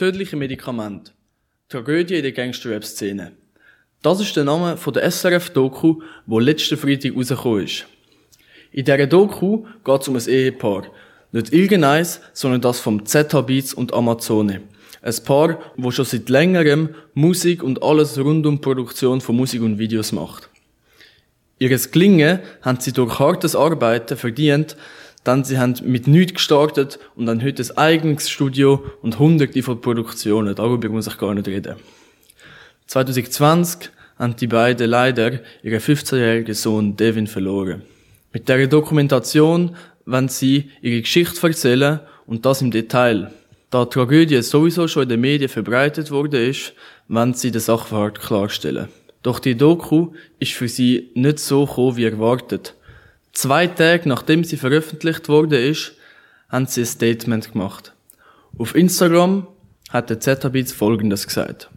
Tödliche Medikamente. Tragödie in der Gangster-Rap-Szene. Das ist der Name von der SRF-Doku, wo letzten Freitag rausgekommen ist. In dieser Doku geht es um ein Ehepaar. Nicht irgendeins, sondern das vom ZH Beats und Amazone. Ein Paar, wo schon seit längerem Musik und alles rund um Produktion von Musik und Videos macht. Ihres Gelingen haben sie durch hartes Arbeiten verdient, dann sie haben mit nichts gestartet und dann heute ein eigenes Studio und hunderte von Produktionen. Darüber muss ich gar nicht reden. 2020 haben die beiden leider ihren 15-jährigen Sohn Devin verloren. Mit der Dokumentation wollen sie ihre Geschichte erzählen und das im Detail. Da die Tragödie sowieso schon in den Medien verbreitet wurde ist, wollen sie den Sachverhalt klarstellen. Doch die Doku ist für sie nicht so gekommen wie erwartet. Zwei Tage nachdem sie veröffentlicht wurde ist, haben sie ein Statement gemacht. Auf Instagram hat der Zetabits folgendes gesagt.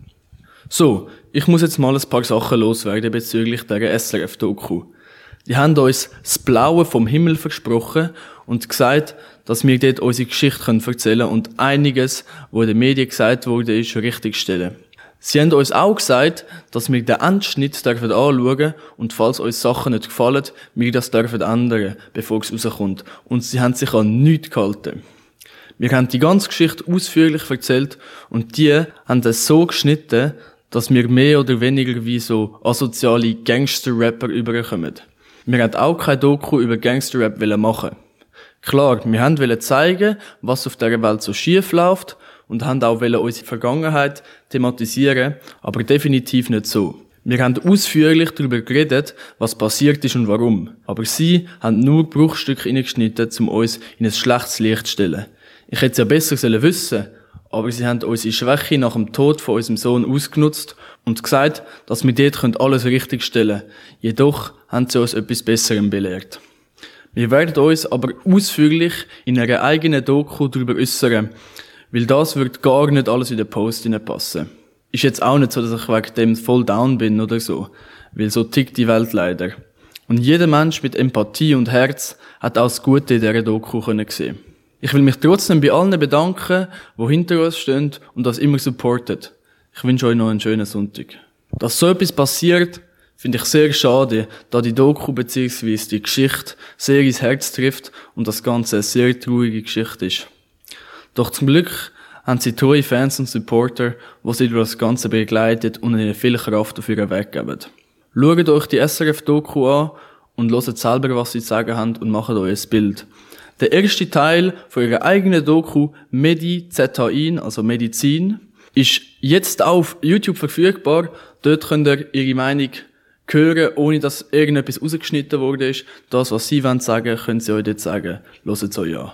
So, ich muss jetzt mal ein paar Sachen loswerden bezüglich der SRF-Doku. Die haben uns das Blaue vom Himmel versprochen und gesagt, dass wir dort unsere Geschichte erzählen können und einiges, wo in den Medien gesagt wurde, ist, richtigstellen. Sie haben uns auch gesagt, dass wir den Endschnitt dürfen anschauen und falls uns Sachen nicht gefallen, wir das dürfen ändern, bevor es rauskommt. Und sie haben sich an nichts gehalten. Wir haben die ganze Geschichte ausführlich erzählt und die haben das so geschnitten, dass wir mehr oder weniger wie so asoziale Gangster-Rapper überkommen. Wir haben auch kein Doku über Gangster-Rap machen. Klar, wir wollten zeigen, was auf der Welt so schief läuft und haben auch unsere Vergangenheit thematisieren, aber definitiv nicht so. Wir haben ausführlich darüber geredet, was passiert ist und warum. Aber sie haben nur Bruchstücke hineingeschnitten, um uns in ein schlechtes Licht zu stellen. Ich hätte es ja besser sollen wissen, aber sie haben unsere Schwäche nach dem Tod von unserem Sohn ausgenutzt und gesagt, dass wir dort alles richtig stellen können. Jedoch haben sie uns etwas Besserem belehrt. Wir werden uns aber ausführlich in einer eigenen Doku darüber äußern, weil das wird gar nicht alles in den Post passen. Ist jetzt auch nicht so, dass ich wegen dem voll down bin oder so. Weil so tickt die Welt leider. Und jeder Mensch mit Empathie und Herz hat auch das Gute in dieser Doku können sehen. Ich will mich trotzdem bei allen bedanken, die hinter uns stehen und das immer supportet. Ich wünsche euch noch einen schönen Sonntag. Dass so etwas passiert, finde ich sehr schade, da die Doku bzw. die Geschichte sehr ins Herz trifft und das Ganze eine sehr traurige Geschichte ist. Doch zum Glück haben sie treue Fans und Supporter, die sie durch das Ganze begleitet und ihnen viel Kraft auf ihren Weg geben. Schaut euch die SRF-Doku an und hört selber, was sie zu sagen haben und macht euch ein Bild. Der erste Teil von ihrer eigenen Doku Medizetain, also Medizin, ist jetzt auf YouTube verfügbar. Dort könnt ihr ihre Meinung hören, ohne dass irgendetwas rausgeschnitten wurde. Das, was sie sagen wollen, können sie euch dort sagen. Hört es euch an.